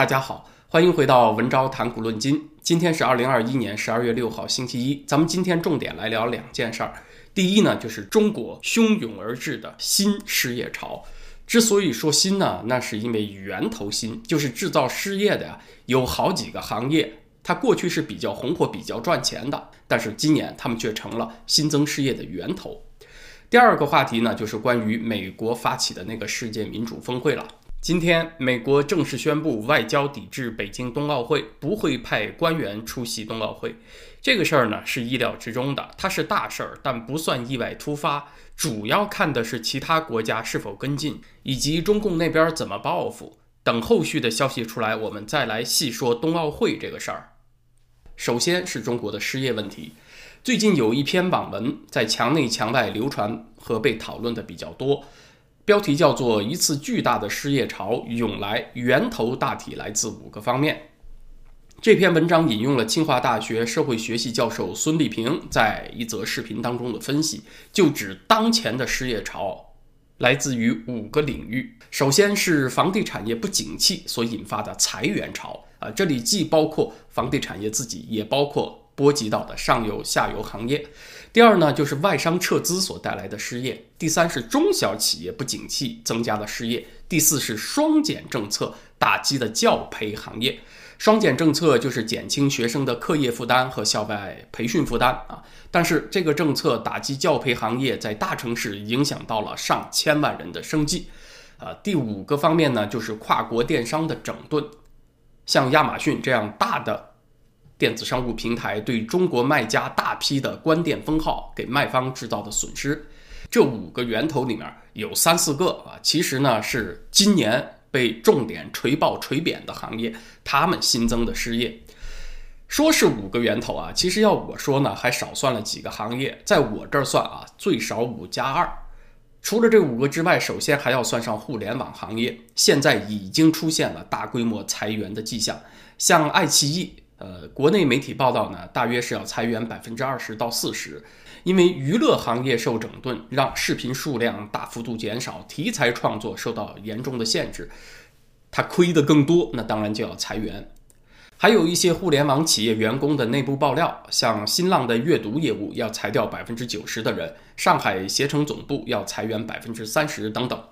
大家好，欢迎回到文昭谈古论今。今天是二零二一年十二月六号，星期一。咱们今天重点来聊两件事儿。第一呢，就是中国汹涌而至的新失业潮。之所以说新呢，那是因为源头新，就是制造失业的呀，有好几个行业，它过去是比较红火、比较赚钱的，但是今年他们却成了新增失业的源头。第二个话题呢，就是关于美国发起的那个世界民主峰会了。今天，美国正式宣布外交抵制北京冬奥会，不会派官员出席冬奥会。这个事儿呢是意料之中的，它是大事儿，但不算意外突发。主要看的是其他国家是否跟进，以及中共那边怎么报复。等后续的消息出来，我们再来细说冬奥会这个事儿。首先是中国的失业问题，最近有一篇网文在墙内墙外流传和被讨论的比较多。标题叫做“一次巨大的失业潮涌来，源头大体来自五个方面”。这篇文章引用了清华大学社会学系教授孙立平在一则视频当中的分析，就指当前的失业潮来自于五个领域。首先是房地产业不景气所引发的裁员潮啊，这里既包括房地产业自己，也包括波及到的上游、下游行业。第二呢，就是外商撤资所带来的失业；第三是中小企业不景气增加了失业；第四是双减政策打击的教培行业。双减政策就是减轻学生的课业负担和校外培训负担啊。但是这个政策打击教培行业，在大城市影响到了上千万人的生计。啊，第五个方面呢，就是跨国电商的整顿，像亚马逊这样大的。电子商务平台对中国卖家大批的关店封号，给卖方制造的损失，这五个源头里面有三四个啊，其实呢是今年被重点锤爆锤扁的行业，他们新增的失业。说是五个源头啊，其实要我说呢，还少算了几个行业，在我这儿算啊，最少五加二。除了这五个之外，首先还要算上互联网行业，现在已经出现了大规模裁员的迹象，像爱奇艺。呃，国内媒体报道呢，大约是要裁员百分之二十到四十，因为娱乐行业受整顿，让视频数量大幅度减少，题材创作受到严重的限制，它亏的更多，那当然就要裁员。还有一些互联网企业员工的内部爆料，像新浪的阅读业务要裁掉百分之九十的人，上海携程总部要裁员百分之三十等等。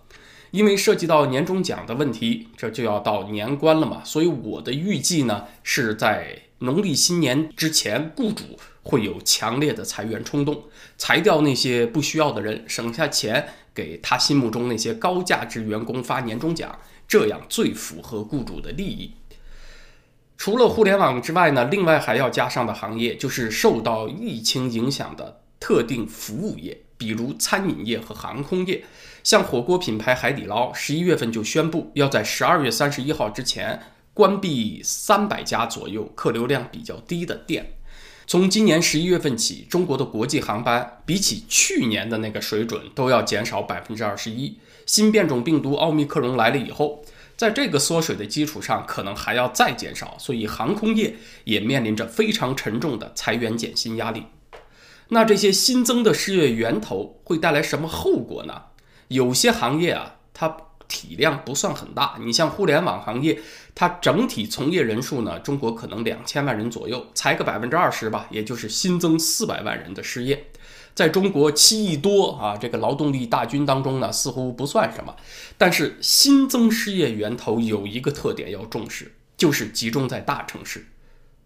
因为涉及到年终奖的问题，这就要到年关了嘛，所以我的预计呢是在农历新年之前，雇主会有强烈的裁员冲动，裁掉那些不需要的人，省下钱给他心目中那些高价值员工发年终奖，这样最符合雇主的利益。除了互联网之外呢，另外还要加上的行业就是受到疫情影响的特定服务业。比如餐饮业和航空业，像火锅品牌海底捞，十一月份就宣布要在十二月三十一号之前关闭三百家左右客流量比较低的店。从今年十一月份起，中国的国际航班比起去年的那个水准都要减少百分之二十一。新变种病毒奥密克戎来了以后，在这个缩水的基础上，可能还要再减少，所以航空业也面临着非常沉重的裁员减薪压力。那这些新增的失业源头会带来什么后果呢？有些行业啊，它体量不算很大。你像互联网行业，它整体从业人数呢，中国可能两千万人左右，裁个百分之二十吧，也就是新增四百万人的失业。在中国七亿多啊这个劳动力大军当中呢，似乎不算什么。但是新增失业源头有一个特点要重视，就是集中在大城市。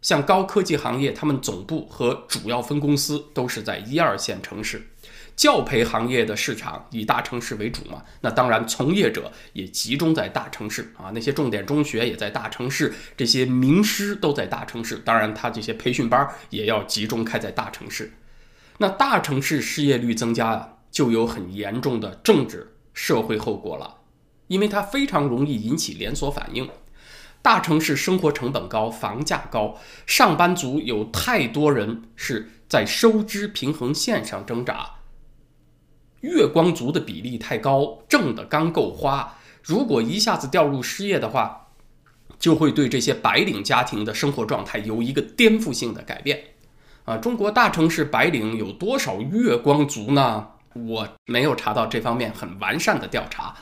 像高科技行业，他们总部和主要分公司都是在一二线城市。教培行业的市场以大城市为主嘛，那当然从业者也集中在大城市啊。那些重点中学也在大城市，这些名师都在大城市。当然，他这些培训班也要集中开在大城市。那大城市失业率增加啊，就有很严重的政治社会后果了，因为它非常容易引起连锁反应。大城市生活成本高，房价高，上班族有太多人是在收支平衡线上挣扎，月光族的比例太高，挣的刚够花。如果一下子掉入失业的话，就会对这些白领家庭的生活状态有一个颠覆性的改变。啊，中国大城市白领有多少月光族呢？我没有查到这方面很完善的调查。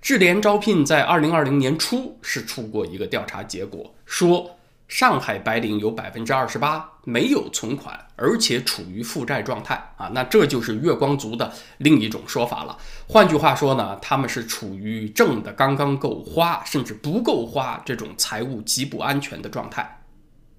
智联招聘在二零二零年初是出过一个调查结果，说上海白领有百分之二十八没有存款，而且处于负债状态啊，那这就是月光族的另一种说法了。换句话说呢，他们是处于挣的刚刚够花，甚至不够花这种财务极不安全的状态。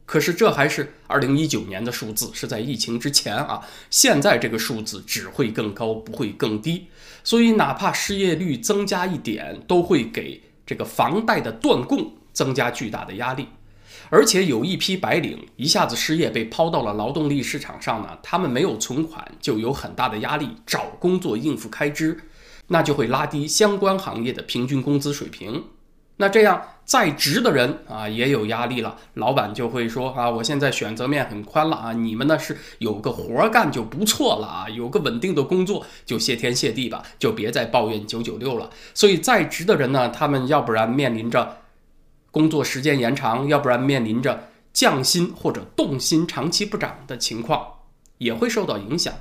可是这还是二零一九年的数字，是在疫情之前啊。现在这个数字只会更高，不会更低。所以哪怕失业率增加一点，都会给这个房贷的断供增加巨大的压力。而且有一批白领一下子失业，被抛到了劳动力市场上呢，他们没有存款，就有很大的压力找工作应付开支，那就会拉低相关行业的平均工资水平。那这样在职的人啊也有压力了，老板就会说啊，我现在选择面很宽了啊，你们呢是有个活干就不错了啊，有个稳定的工作就谢天谢地吧，就别再抱怨九九六了。所以在职的人呢，他们要不然面临着工作时间延长，要不然面临着降薪或者冻薪长期不涨的情况，也会受到影响。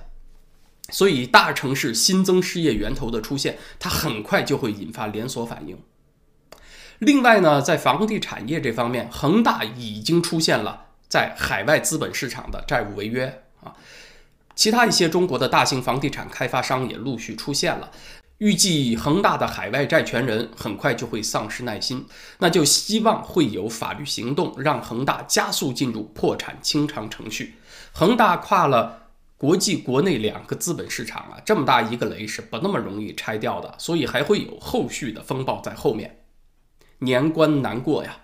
所以大城市新增失业源头的出现，它很快就会引发连锁反应。另外呢，在房地产业这方面，恒大已经出现了在海外资本市场的债务违约啊，其他一些中国的大型房地产开发商也陆续出现了。预计恒大的海外债权人很快就会丧失耐心，那就希望会有法律行动，让恒大加速进入破产清偿程序。恒大跨了国际、国内两个资本市场啊，这么大一个雷是不那么容易拆掉的，所以还会有后续的风暴在后面。年关难过呀，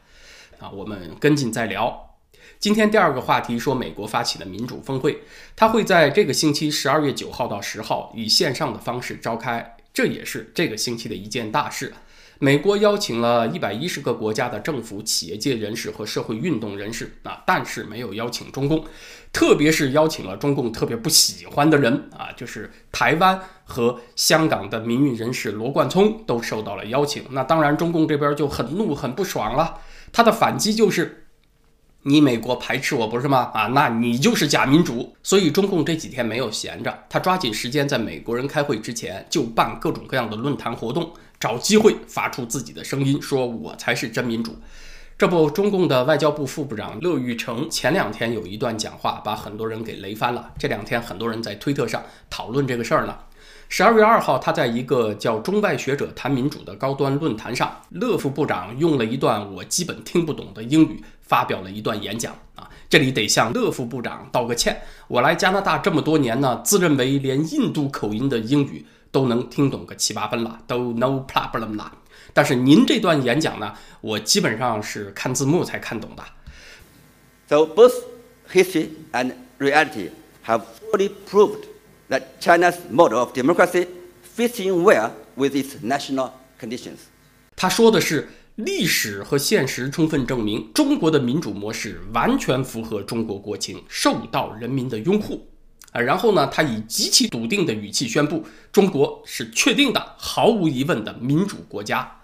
啊，我们跟进再聊。今天第二个话题说，美国发起的民主峰会，它会在这个星期十二月九号到十号以线上的方式召开，这也是这个星期的一件大事。美国邀请了一百一十个国家的政府、企业界人士和社会运动人士啊，但是没有邀请中共，特别是邀请了中共特别不喜欢的人啊，就是台湾和香港的民运人士罗冠聪都受到了邀请。那当然，中共这边就很怒、很不爽了，他的反击就是。你美国排斥我不是吗？啊，那你就是假民主。所以中共这几天没有闲着，他抓紧时间在美国人开会之前就办各种各样的论坛活动，找机会发出自己的声音，说我才是真民主。这不，中共的外交部副部长乐玉成前两天有一段讲话，把很多人给雷翻了。这两天很多人在推特上讨论这个事儿呢。十二月二号，他在一个叫“中外学者谈民主”的高端论坛上，乐副部长用了一段我基本听不懂的英语发表了一段演讲啊。这里得向乐副部长道个歉，我来加拿大这么多年呢，自认为连印度口音的英语都能听懂个七八分了，都 no problem 了。但是您这段演讲呢，我基本上是看字幕才看懂的。So both history and reality have fully proved. That China's model of democracy fits in well with its national conditions。他说的是，历史和现实充分证明，中国的民主模式完全符合中国国情，受到人民的拥护。啊，然后呢，他以极其笃定的语气宣布，中国是确定的、毫无疑问的民主国家。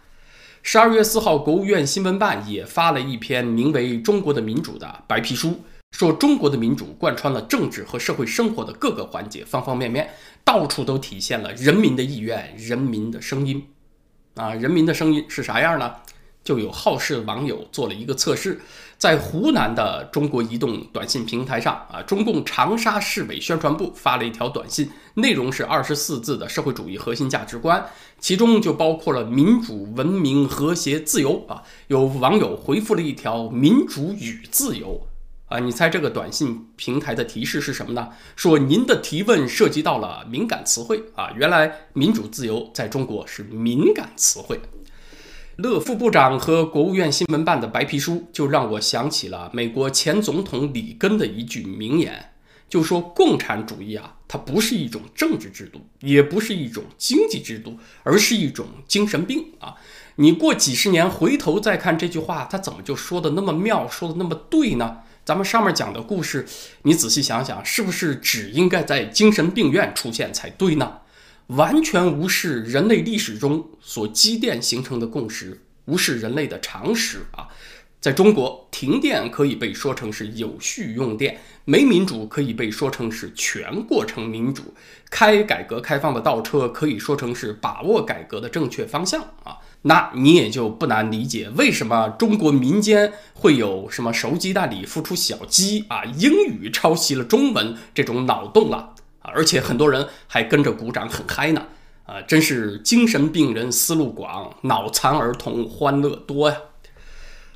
十二月四号，国务院新闻办也发了一篇名为《中国的民主》的白皮书。说中国的民主贯穿了政治和社会生活的各个环节，方方面面，到处都体现了人民的意愿、人民的声音。啊，人民的声音是啥样呢？就有好事网友做了一个测试，在湖南的中国移动短信平台上，啊，中共长沙市委宣传部发了一条短信，内容是二十四字的社会主义核心价值观，其中就包括了民主、文明、和谐、自由。啊，有网友回复了一条“民主与自由”。啊，你猜这个短信平台的提示是什么呢？说您的提问涉及到了敏感词汇啊，原来民主自由在中国是敏感词汇。乐副部长和国务院新闻办的白皮书，就让我想起了美国前总统里根的一句名言，就说共产主义啊，它不是一种政治制度，也不是一种经济制度，而是一种精神病啊。你过几十年回头再看这句话，他怎么就说的那么妙，说的那么对呢？咱们上面讲的故事，你仔细想想，是不是只应该在精神病院出现才对呢？完全无视人类历史中所积淀形成的共识，无视人类的常识啊！在中国，停电可以被说成是有序用电，没民主可以被说成是全过程民主，开改革开放的倒车可以说成是把握改革的正确方向啊！那你也就不难理解为什么中国民间会有什么熟鸡蛋里孵出小鸡啊，英语抄袭了中文这种脑洞了啊，而且很多人还跟着鼓掌很嗨呢啊，真是精神病人思路广，脑残儿童欢乐多呀。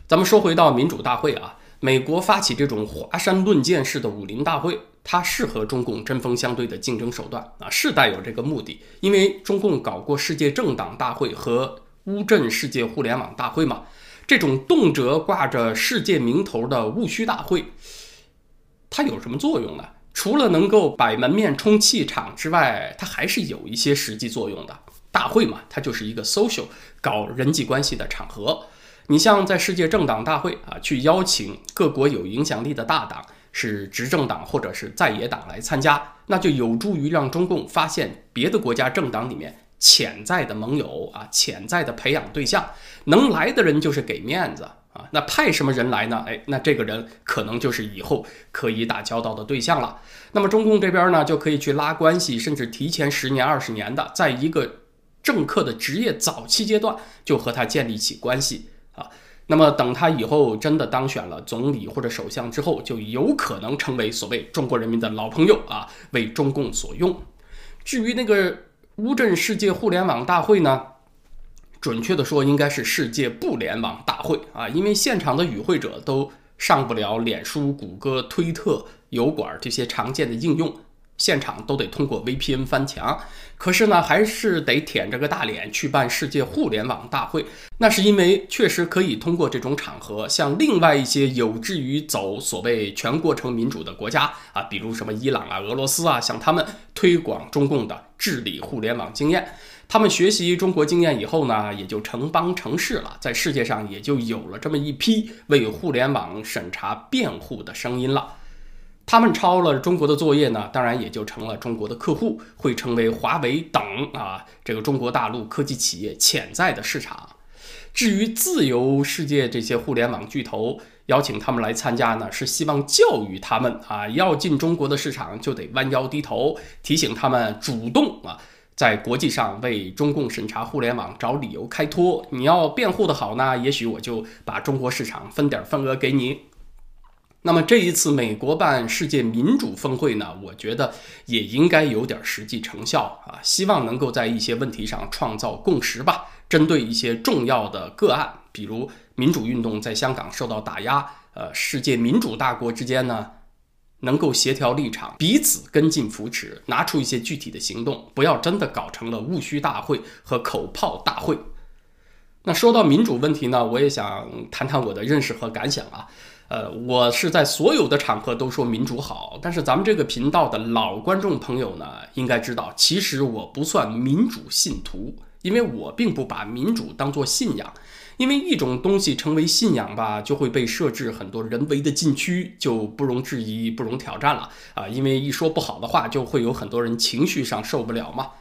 咱们说回到民主大会啊，美国发起这种华山论剑式的武林大会，它是和中共针锋相对的竞争手段啊，是带有这个目的，因为中共搞过世界政党大会和。乌镇世界互联网大会嘛，这种动辄挂着世界名头的务虚大会，它有什么作用呢？除了能够摆门面充气场之外，它还是有一些实际作用的。大会嘛，它就是一个 social 搞人际关系的场合。你像在世界政党大会啊，去邀请各国有影响力的大党，是执政党或者是在野党来参加，那就有助于让中共发现别的国家政党里面。潜在的盟友啊，潜在的培养对象，能来的人就是给面子啊。那派什么人来呢？哎，那这个人可能就是以后可以打交道的对象了。那么中共这边呢，就可以去拉关系，甚至提前十年、二十年的，在一个政客的职业早期阶段就和他建立起关系啊。那么等他以后真的当选了总理或者首相之后，就有可能成为所谓中国人民的老朋友啊，为中共所用。至于那个。乌镇世界互联网大会呢？准确的说，应该是世界不联网大会啊，因为现场的与会者都上不了脸书、谷歌、推特、油管这些常见的应用。现场都得通过 VPN 翻墙，可是呢，还是得舔着个大脸去办世界互联网大会。那是因为确实可以通过这种场合，向另外一些有志于走所谓全过程民主的国家啊，比如什么伊朗啊、俄罗斯啊，向他们推广中共的治理互联网经验。他们学习中国经验以后呢，也就成帮成市了，在世界上也就有了这么一批为互联网审查辩护的声音了。他们抄了中国的作业呢，当然也就成了中国的客户，会成为华为等啊这个中国大陆科技企业潜在的市场。至于自由世界这些互联网巨头邀请他们来参加呢，是希望教育他们啊，要进中国的市场就得弯腰低头，提醒他们主动啊，在国际上为中共审查互联网找理由开脱。你要辩护的好呢，也许我就把中国市场分点份额给你。那么这一次美国办世界民主峰会呢，我觉得也应该有点实际成效啊，希望能够在一些问题上创造共识吧。针对一些重要的个案，比如民主运动在香港受到打压，呃，世界民主大国之间呢，能够协调立场，彼此跟进扶持，拿出一些具体的行动，不要真的搞成了务虚大会和口炮大会。那说到民主问题呢，我也想谈谈我的认识和感想啊。呃，我是在所有的场合都说民主好，但是咱们这个频道的老观众朋友呢，应该知道，其实我不算民主信徒，因为我并不把民主当作信仰。因为一种东西成为信仰吧，就会被设置很多人为的禁区，就不容置疑、不容挑战了啊。因为一说不好的话，就会有很多人情绪上受不了嘛。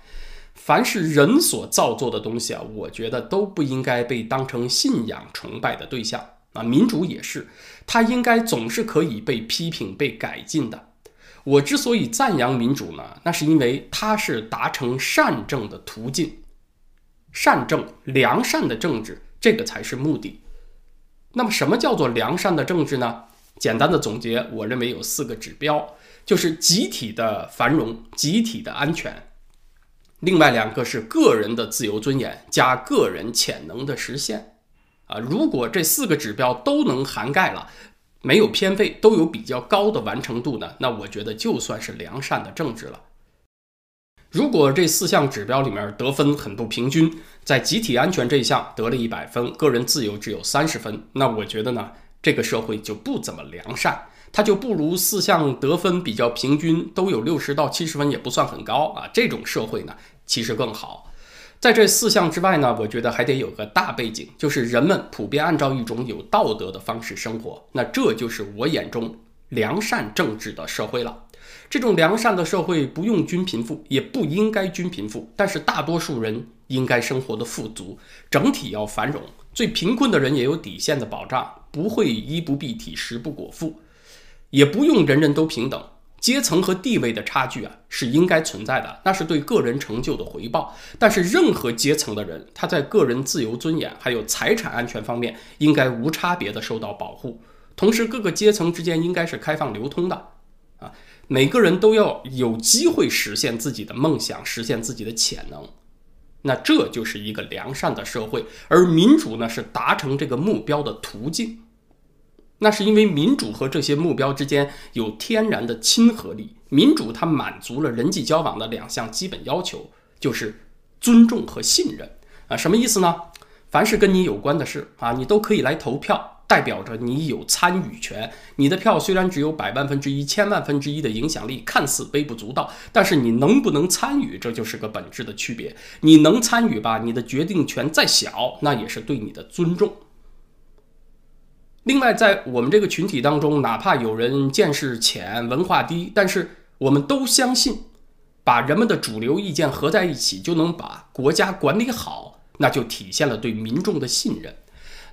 凡是人所造作的东西啊，我觉得都不应该被当成信仰崇拜的对象。啊，民主也是，它应该总是可以被批评、被改进的。我之所以赞扬民主呢，那是因为它是达成善政的途径，善政、良善的政治，这个才是目的。那么，什么叫做良善的政治呢？简单的总结，我认为有四个指标，就是集体的繁荣、集体的安全，另外两个是个人的自由尊严加个人潜能的实现。啊，如果这四个指标都能涵盖了，没有偏废，都有比较高的完成度呢，那我觉得就算是良善的政治了。如果这四项指标里面得分很不平均，在集体安全这一项得了一百分，个人自由只有三十分，那我觉得呢，这个社会就不怎么良善，它就不如四项得分比较平均，都有六十到七十分，也不算很高啊，这种社会呢，其实更好。在这四项之外呢，我觉得还得有个大背景，就是人们普遍按照一种有道德的方式生活。那这就是我眼中良善政治的社会了。这种良善的社会不用均贫富，也不应该均贫富，但是大多数人应该生活的富足，整体要繁荣。最贫困的人也有底线的保障，不会衣不蔽体、食不果腹，也不用人人都平等。阶层和地位的差距啊，是应该存在的，那是对个人成就的回报。但是任何阶层的人，他在个人自由尊严还有财产安全方面，应该无差别的受到保护。同时，各个阶层之间应该是开放流通的，啊，每个人都要有机会实现自己的梦想，实现自己的潜能。那这就是一个良善的社会，而民主呢，是达成这个目标的途径。那是因为民主和这些目标之间有天然的亲和力。民主它满足了人际交往的两项基本要求，就是尊重和信任啊。什么意思呢？凡是跟你有关的事啊，你都可以来投票，代表着你有参与权。你的票虽然只有百万分之一、千万分之一的影响力，看似微不足道，但是你能不能参与，这就是个本质的区别。你能参与吧，你的决定权再小，那也是对你的尊重。另外，在我们这个群体当中，哪怕有人见识浅、文化低，但是我们都相信，把人们的主流意见合在一起，就能把国家管理好，那就体现了对民众的信任。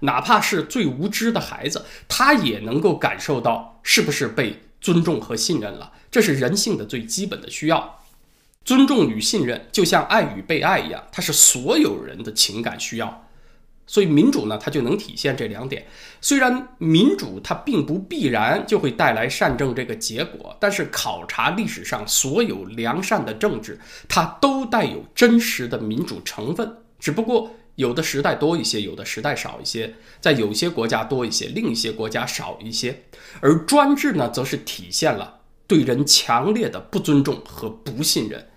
哪怕是最无知的孩子，他也能够感受到是不是被尊重和信任了。这是人性的最基本的需要。尊重与信任，就像爱与被爱一样，它是所有人的情感需要。所以民主呢，它就能体现这两点。虽然民主它并不必然就会带来善政这个结果，但是考察历史上所有良善的政治，它都带有真实的民主成分。只不过有的时代多一些，有的时代少一些，在有些国家多一些，另一些国家少一些。而专制呢，则是体现了对人强烈的不尊重和不信任。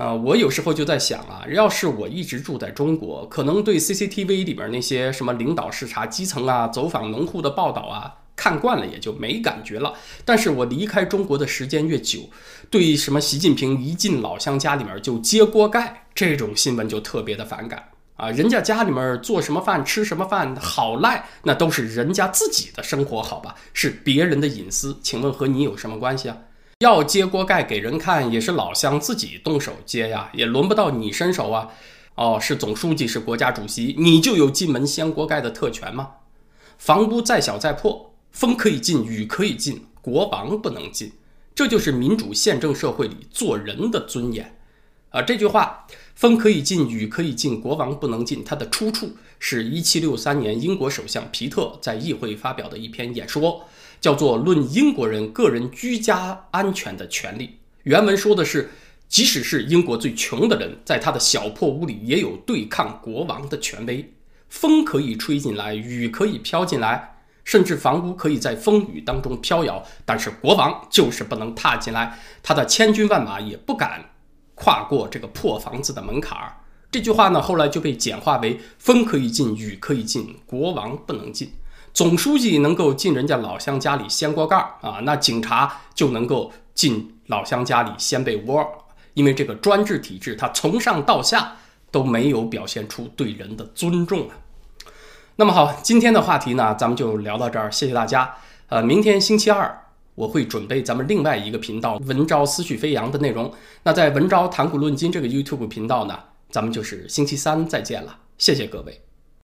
啊，我有时候就在想啊，要是我一直住在中国，可能对 CCTV 里边那些什么领导视察基层啊、走访农户的报道啊，看惯了也就没感觉了。但是我离开中国的时间越久，对什么习近平一进老乡家里面就揭锅盖这种新闻就特别的反感啊。人家家里面做什么饭、吃什么饭好赖，那都是人家自己的生活，好吧，是别人的隐私，请问和你有什么关系啊？要揭锅盖给人看，也是老乡自己动手揭呀，也轮不到你伸手啊。哦，是总书记，是国家主席，你就有进门掀锅盖的特权吗？房屋再小再破，风可以进，雨可以进，国王不能进。这就是民主宪政社会里做人的尊严啊！这句话，风可以进，雨可以进，国王不能进。它的出处是一七六三年英国首相皮特在议会发表的一篇演说。叫做《论英国人个人居家安全的权利》。原文说的是，即使是英国最穷的人，在他的小破屋里也有对抗国王的权威。风可以吹进来，雨可以飘进来，甚至房屋可以在风雨当中飘摇，但是国王就是不能踏进来，他的千军万马也不敢跨过这个破房子的门槛儿。这句话呢，后来就被简化为：风可以进，雨可以进，国王不能进。总书记能够进人家老乡家里掀锅盖儿啊，那警察就能够进老乡家里掀被窝，因为这个专制体制，它从上到下都没有表现出对人的尊重啊。那么好，今天的话题呢，咱们就聊到这儿，谢谢大家。呃，明天星期二我会准备咱们另外一个频道“文昭思绪飞扬”的内容。那在“文昭谈古论今”这个 YouTube 频道呢，咱们就是星期三再见了，谢谢各位。